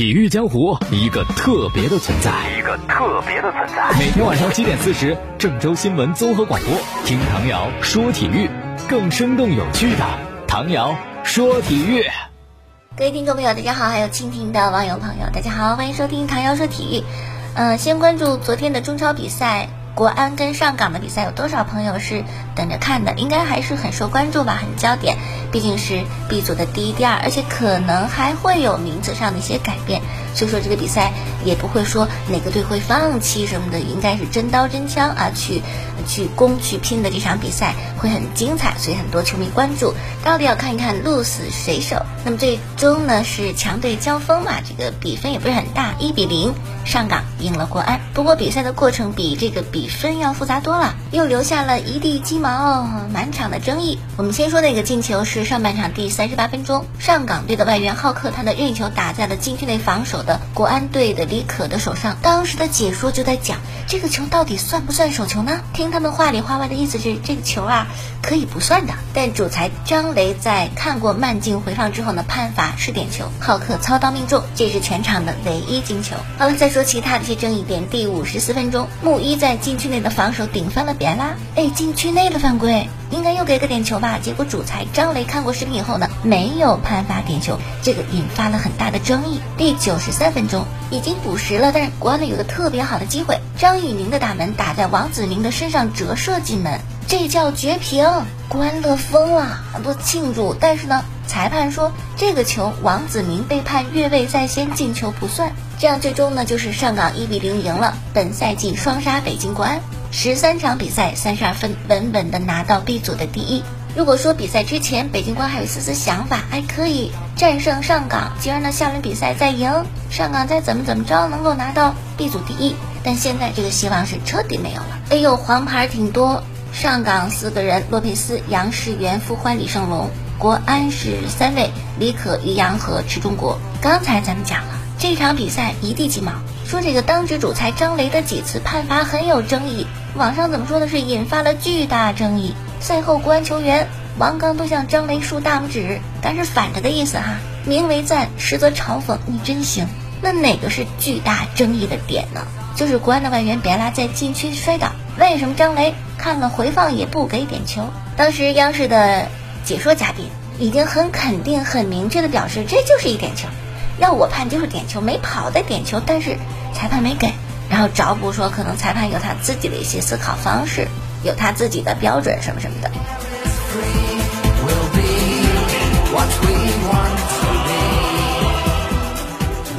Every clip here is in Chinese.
体育江湖一个特别的存在，一个特别的存在。每天晚上七点四十，郑州新闻综合广播，听唐瑶说体育，更生动有趣的唐瑶说体育。各位听众朋友，大家好，还有蜻蜓的网友朋友，大家好，欢迎收听唐瑶说体育。嗯，先关注昨天的中超比赛。国安跟上港的比赛有多少朋友是等着看的？应该还是很受关注吧，很焦点。毕竟是 B 组的第一、第二，而且可能还会有名字上的一些改变。所以说这个比赛也不会说哪个队会放弃什么的，应该是真刀真枪啊去去攻去拼的这场比赛会很精彩，所以很多球迷关注，到底要看一看鹿死谁手。那么最终呢是强队交锋嘛，这个比分也不是很大，一比零。上港赢了国安，不过比赛的过程比这个比比分要复杂多了，又留下了一地鸡毛，满场的争议。我们先说那个进球是上半场第三十八分钟，上港队的外援浩克他的任意球打在了禁区内防守的国安队的李可的手上。当时的解说就在讲，这个球到底算不算手球呢？听他们话里话外的意思是，这个球啊可以不算的。但主裁张雷在看过慢镜回放之后呢，判罚是点球，浩克操刀命中，这是全场的唯一进球。好了，再说。其他的一些争议点，第五十四分钟，穆一在禁禁区内的防守顶翻了别拉，哎，禁区内的犯规，应该又给个点球吧？结果主裁张雷看过视频以后呢，没有判罚点球，这个引发了很大的争议。第九十三分钟，已经补时了，但是国安队有个特别好的机会，张玉宁的大门打在王子宁的身上折射进门，这叫绝平，国安乐疯了，很多庆祝，但是呢。裁判说这个球王子明被判越位在先，进球不算。这样最终呢就是上港一比零赢了，本赛季双杀北京国安，十三场比赛三十二分，稳稳的拿到 B 组的第一。如果说比赛之前北京国安还有丝丝想法，还可以战胜上港，今儿呢下轮比赛再赢上港，再怎么怎么着能够拿到 B 组第一，但现在这个希望是彻底没有了。哎呦，黄牌挺多，上港四个人：洛佩斯、杨世元、傅欢、李胜龙。国安是三位，李可、于洋和池中国。刚才咱们讲了这场比赛一地鸡毛，说这个当值主裁张雷的几次判罚很有争议，网上怎么说呢是引发了巨大争议。赛后国安球员王刚都向张雷竖大拇指，但是反着的意思哈，名为赞，实则嘲讽，你真行。那哪个是巨大争议的点呢？就是国安的外援别拉在禁区摔倒，为什么张雷看了回放也不给点球？当时央视的。解说嘉宾已经很肯定、很明确的表示，这就是一点球，要我判就是点球，没跑的点球，但是裁判没给。然后找补说，可能裁判有他自己的一些思考方式，有他自己的标准什么什么的。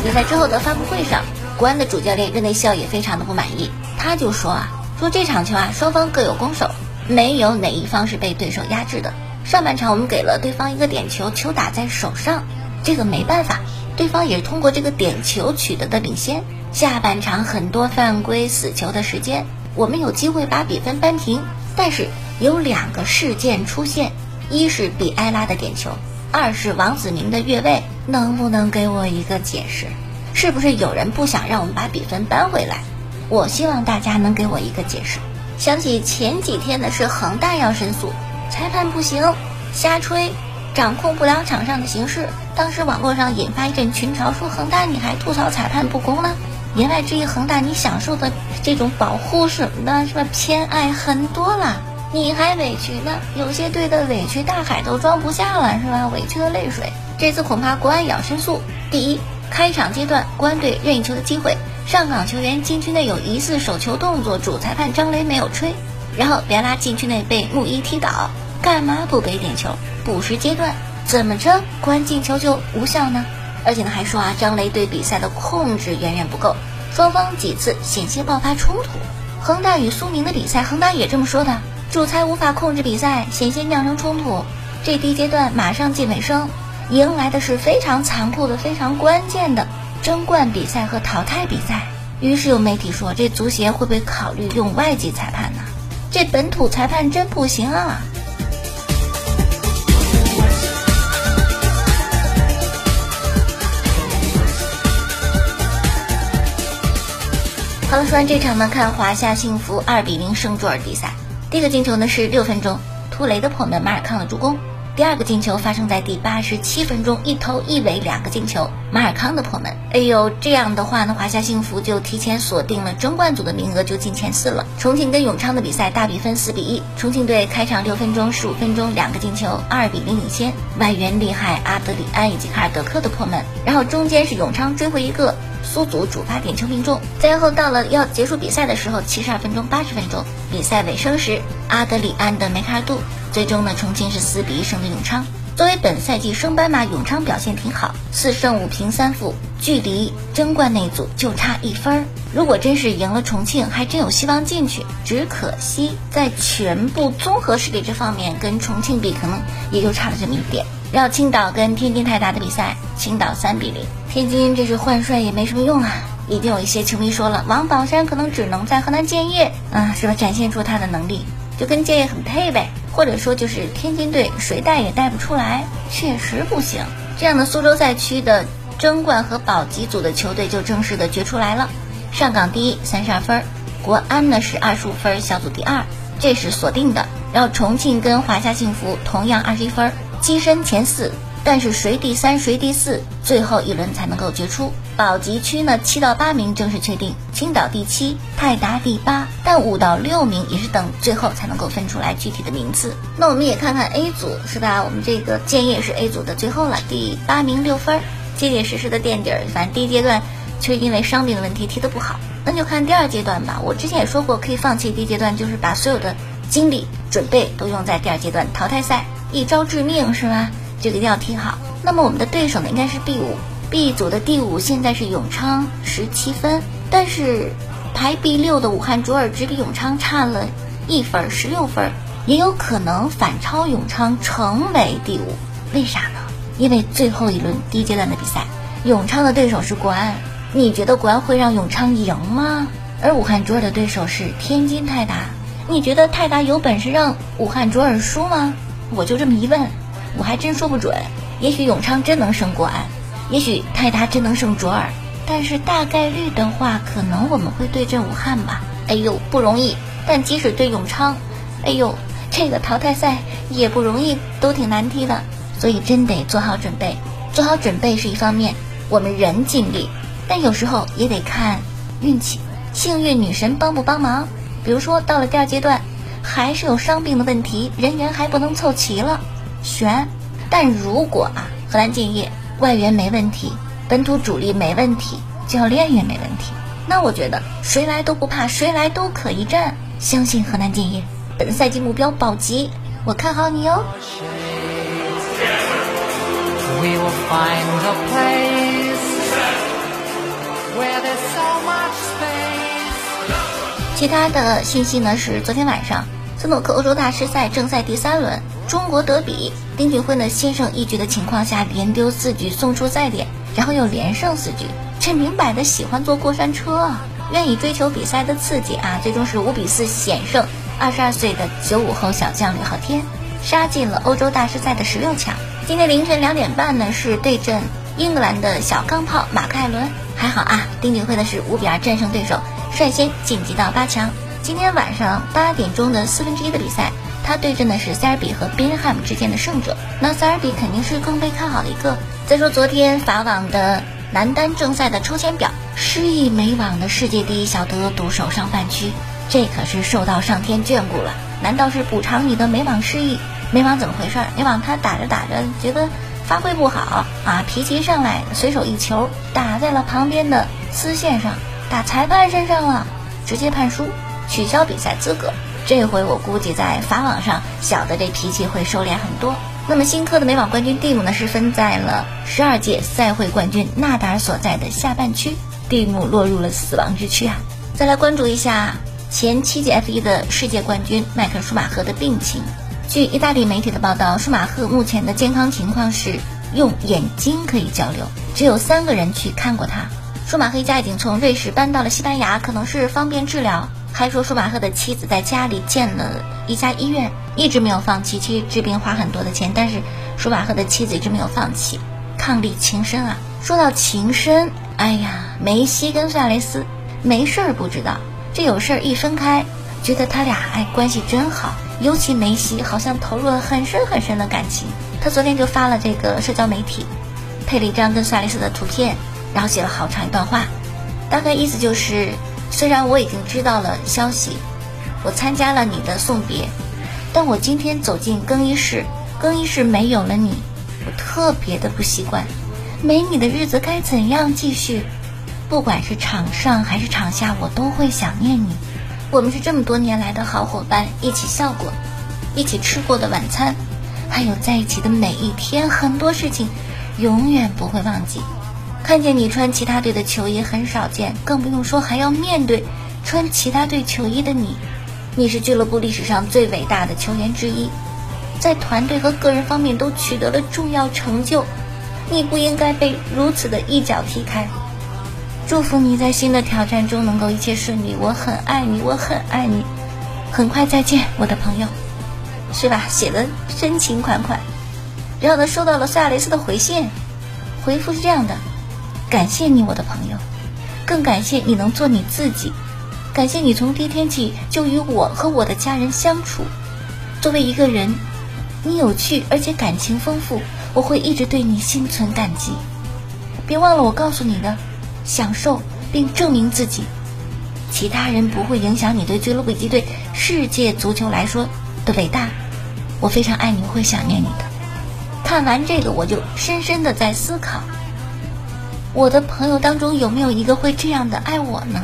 比赛之后的发布会上，国安的主教练任内笑也非常的不满意，他就说啊，说这场球啊，双方各有攻守，没有哪一方是被对手压制的。上半场我们给了对方一个点球，球打在手上，这个没办法，对方也是通过这个点球取得的领先。下半场很多犯规死球的时间，我们有机会把比分扳平，但是有两个事件出现，一是比埃拉的点球，二是王子明的越位，能不能给我一个解释？是不是有人不想让我们把比分扳回来？我希望大家能给我一个解释。想起前几天的是恒大要申诉。裁判不行，瞎吹，掌控不了场上的形势。当时网络上引发一阵群嘲，说恒大你还吐槽裁判不公呢？言外之意，恒大你享受的这种保护什么的，是吧？偏爱很多了，你还委屈呢？有些队的委屈大海都装不下了，是吧？委屈的泪水。这次恐怕国安也要申诉。第一，开场阶段国安队任意球的机会，上港球员禁区内有疑似手球动作，主裁判张雷没有吹。然后别拉禁区内被穆伊踢倒，干嘛不给点球？补时阶段怎么着关进球就无效呢？而且呢还说啊，张雷对比赛的控制远远不够，双方几次险些爆发冲突。恒大与苏宁的比赛，恒大也这么说的，主裁无法控制比赛，险些酿成冲突。这第一阶段马上进尾声，迎来的是非常残酷的、非常关键的争冠比赛和淘汰比赛。于是有媒体说，这足协会不会考虑用外籍裁判呢？这本土裁判真不行啊！好了，说完这场呢，看华夏幸福二比零胜卓尔比赛。第一个进球呢是六分钟，突雷的破门，马尔康的助攻。第二个进球发生在第八十七分钟，一头一尾两个进球，马尔康的破门。哎呦，这样的话呢，华夏幸福就提前锁定了争冠组的名额，就进前四了。重庆跟永昌的比赛大比分四比一，重庆队开场六分钟、十五分钟两个进球，二比零领先。外援厉害阿德里安以及卡尔德克的破门，然后中间是永昌追回一个。苏祖主罚点球命中，最后到了要结束比赛的时候，七十二分钟、八十分钟，比赛尾声时，阿德里安的梅开二度。最终呢，重庆是四比一胜利永昌。作为本赛季升班马，永昌表现挺好，四胜五平三负，距离争冠那组就差一分儿。如果真是赢了重庆，还真有希望进去。只可惜在全部综合实力这方面，跟重庆比，可能也就差了这么一点。然后青岛跟天津泰达的比赛，青岛三比零。天津这是换帅也没什么用啊！已经有一些球迷说了，王宝山可能只能在河南建业啊，是吧？展现出他的能力，就跟建业很配呗。或者说就是天津队谁带也带不出来，确实不行。这样的苏州赛区的争冠和保级组的球队就正式的决出来了。上港第一，三十二分；国安呢是二十五分，小组第二，这是锁定的。然后重庆跟华夏幸福同样二十一分。跻身前四，但是谁第三谁第四，最后一轮才能够决出。保级区呢，七到八名正式确定，青岛第七，泰达第八，但五到六名也是等最后才能够分出来具体的名次。那我们也看看 A 组是吧？我们这个建业是 A 组的最后了，第八名六分，结结实实的垫底儿。反正第一阶段却因为伤病的问题踢得不好，那就看第二阶段吧。我之前也说过，可以放弃第一阶段，就是把所有的精力准备都用在第二阶段淘汰赛。一招致命是吧？这个一定要听好。那么我们的对手呢，应该是 B 五 B 组的第五，现在是永昌十七分，但是排 B 六的武汉卓尔只比永昌差了一分，十六分，也有可能反超永昌成为第五。为啥呢？因为最后一轮第一阶段的比赛，永昌的对手是国安，你觉得国安会让永昌赢吗？而武汉卓尔的对手是天津泰达，你觉得泰达有本事让武汉卓尔输吗？我就这么一问，我还真说不准。也许永昌真能胜国安，也许泰达真能胜卓尔，但是大概率的话，可能我们会对阵武汉吧。哎呦，不容易。但即使对永昌，哎呦，这个淘汰赛也不容易，都挺难踢的。所以真得做好准备。做好准备是一方面，我们人尽力，但有时候也得看运气，幸运女神帮不帮忙。比如说到了第二阶段。还是有伤病的问题，人员还不能凑齐了，悬。但如果啊，河南建业外援没问题，本土主力没问题，教练也没问题，那我觉得谁来都不怕，谁来都可以战。相信河南建业，本赛季目标保级，我看好你哦。其他的信息呢是昨天晚上斯诺克欧洲大师赛正赛第三轮中国德比，丁俊晖呢先胜一局的情况下连丢四局送出赛点，然后又连胜四局，这明摆的喜欢坐过山车啊，愿意追求比赛的刺激啊，最终是五比四险胜二十二岁的九五后小将吕昊天，杀进了欧洲大师赛的十六强。今天凌晨两点半呢是对阵英格兰的小钢炮马克艾伦，还好啊，丁俊晖呢是五比二战胜对手。率先晋级到八强。今天晚上八点钟的四分之一的比赛，他对阵的是塞尔比和宾汉姆之间的胜者。那塞尔比肯定是更被看好的一个。再说昨天法网的男单正赛的抽签表，失意美网的世界第一小德独守上半区，这可是受到上天眷顾了。难道是补偿你的美网失意？美网怎么回事？美网他打着打着觉得发挥不好啊，脾气上来，随手一球打在了旁边的丝线上。打裁判身上了，直接判输，取消比赛资格。这回我估计在法网上，小的这脾气会收敛很多。那么新科的美网冠军蒂姆呢，是分在了十二届赛会冠军纳达尔所在的下半区，蒂姆落入了死亡之区啊。再来关注一下前七届 F 一的世界冠军迈克舒马赫的病情。据意大利媒体的报道，舒马赫目前的健康情况是用眼睛可以交流，只有三个人去看过他。舒马赫一家已经从瑞士搬到了西班牙，可能是方便治疗。还说舒马赫的妻子在家里建了一家医院，一直没有放弃。其实治病花很多的钱，但是舒马赫的妻子一直没有放弃，伉俪情深啊。说到情深，哎呀，梅西跟苏亚雷斯没事儿不知道，这有事儿一分开，觉得他俩哎关系真好。尤其梅西好像投入了很深很深的感情。他昨天就发了这个社交媒体，配了一张跟苏亚雷斯的图片，然后写了好长一段话，大概意思就是：虽然我已经知道了消息，我参加了你的送别，但我今天走进更衣室，更衣室没有了你，我特别的不习惯。没你的日子该怎样继续？不管是场上还是场下，我都会想念你。我们是这么多年来的好伙伴，一起笑过，一起吃过的晚餐，还有在一起的每一天，很多事情永远不会忘记。看见你穿其他队的球衣很少见，更不用说还要面对穿其他队球衣的你。你是俱乐部历史上最伟大的球员之一，在团队和个人方面都取得了重要成就。你不应该被如此的一脚踢开。祝福你在新的挑战中能够一切顺利。我很爱你，我很爱你。很快再见，我的朋友，是吧？写的深情款款。然后呢，收到了苏亚雷斯的回信，回复是这样的：感谢你，我的朋友，更感谢你能做你自己，感谢你从第一天起就与我和我的家人相处。作为一个人，你有趣而且感情丰富，我会一直对你心存感激。别忘了我告诉你的。享受并证明自己，其他人不会影响你对俱乐部以及对世界足球来说的伟大。我非常爱你，会想念你的。看完这个，我就深深的在思考：我的朋友当中有没有一个会这样的爱我呢？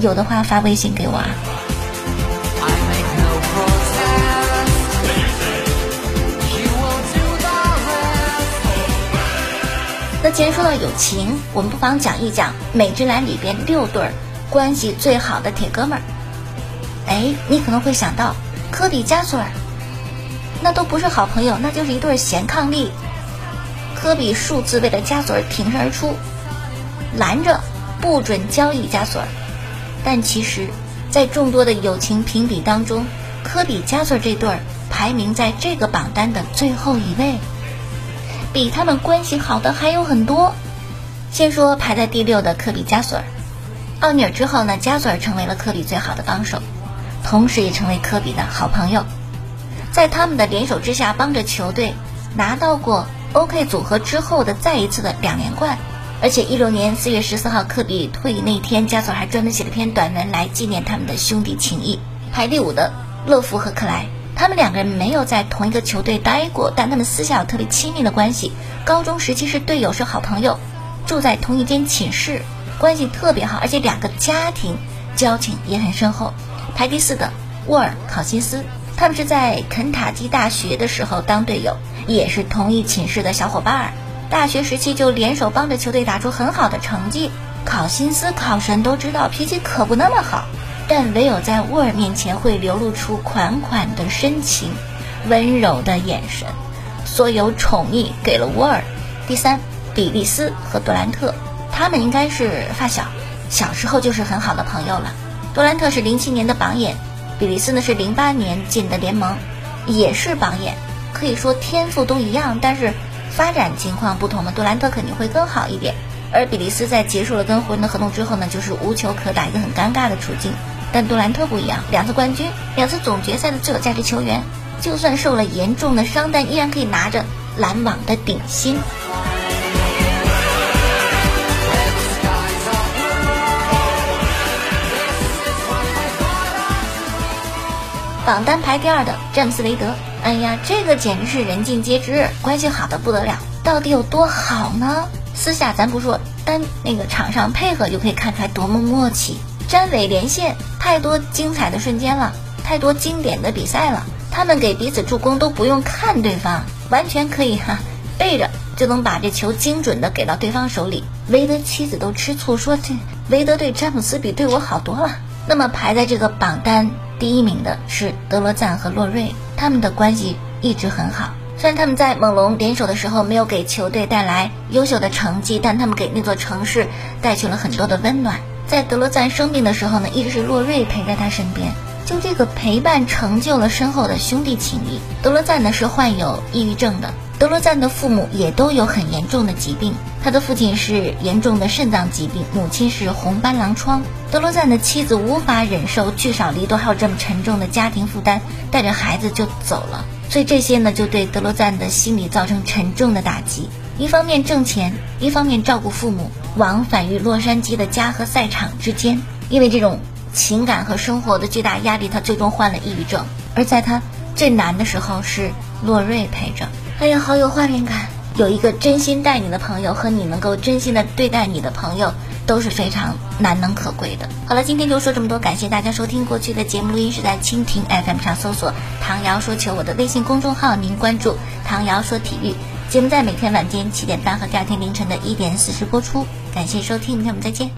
有的话发微信给我啊。那既然说到友情，我们不妨讲一讲美职篮里边六对儿关系最好的铁哥们儿。哎，你可能会想到科比加索尔，那都不是好朋友，那就是一对儿贤伉俪。科比数次为了加索尔挺身而出，拦着不准交易加索尔。但其实，在众多的友情评比当中，科比加索尔这对儿排名在这个榜单的最后一位。比他们关系好的还有很多。先说排在第六的科比加索尔，奥尼尔之后呢，加索尔成为了科比最好的帮手，同时也成为科比的好朋友。在他们的联手之下，帮着球队拿到过 OK 组合之后的再一次的两连冠。而且一六年四月十四号科比退役那天，加索尔还专门写了篇短文来纪念他们的兄弟情谊。排第五的乐福和克莱。他们两个人没有在同一个球队待过，但他们私下有特别亲密的关系。高中时期是队友，是好朋友，住在同一间寝室，关系特别好，而且两个家庭交情也很深厚。排第四的沃尔考辛斯，他们是在肯塔基大学的时候当队友，也是同一寝室的小伙伴儿。大学时期就联手帮着球队打出很好的成绩。考辛斯考神都知道，脾气可不那么好。但唯有在沃尔面前会流露出款款的深情，温柔的眼神，所有宠溺给了沃尔。第三，比利斯和杜兰特，他们应该是发小，小时候就是很好的朋友了。杜兰特是零七年的榜眼，比利斯呢是零八年进的联盟，也是榜眼，可以说天赋都一样，但是发展情况不同嘛，杜兰特肯定会更好一点。而比利斯在结束了跟湖人的合同之后呢，就是无球可打，一个很尴尬的处境。但杜兰特不一样，两次冠军，两次总决赛的最有价值球员，就算受了严重的伤，但依然可以拿着篮网的顶薪。榜单排第二的詹姆斯·韦德，哎呀，这个简直是人尽皆知，关系好的不得了。到底有多好呢？私下咱不说，单那个场上配合就可以看出来多么默契。詹韦连线，太多精彩的瞬间了，太多经典的比赛了。他们给彼此助攻都不用看对方，完全可以哈背着就能把这球精准的给到对方手里。韦德妻子都吃醋说：“这韦德对詹姆斯比对我好多了。”那么排在这个榜单第一名的是德罗赞和洛瑞，他们的关系一直很好。虽然他们在猛龙联手的时候没有给球队带来优秀的成绩，但他们给那座城市带去了很多的温暖。在德罗赞生病的时候呢，一直是洛瑞陪在他身边。就这个陪伴，成就了深厚的兄弟情谊。德罗赞呢是患有抑郁症的，德罗赞的父母也都有很严重的疾病，他的父亲是严重的肾脏疾病，母亲是红斑狼疮。德罗赞的妻子无法忍受聚少离多还有这么沉重的家庭负担，带着孩子就走了。所以这些呢，就对德罗赞的心理造成沉重的打击。一方面挣钱，一方面照顾父母，往返于洛杉矶的家和赛场之间。因为这种情感和生活的巨大压力，他最终患了抑郁症。而在他最难的时候，是洛瑞陪着。哎呀，好有画面感！有一个真心待你的朋友和你能够真心的对待你的朋友，都是非常难能可贵的。好了，今天就说这么多，感谢大家收听。过去的节目录音是在蜻蜓 FM 上搜索“唐瑶说球”我的微信公众号，您关注“唐瑶说体育”。节目在每天晚间七点半和第二天凌晨的一点四十播出。感谢收听，明天我们再见。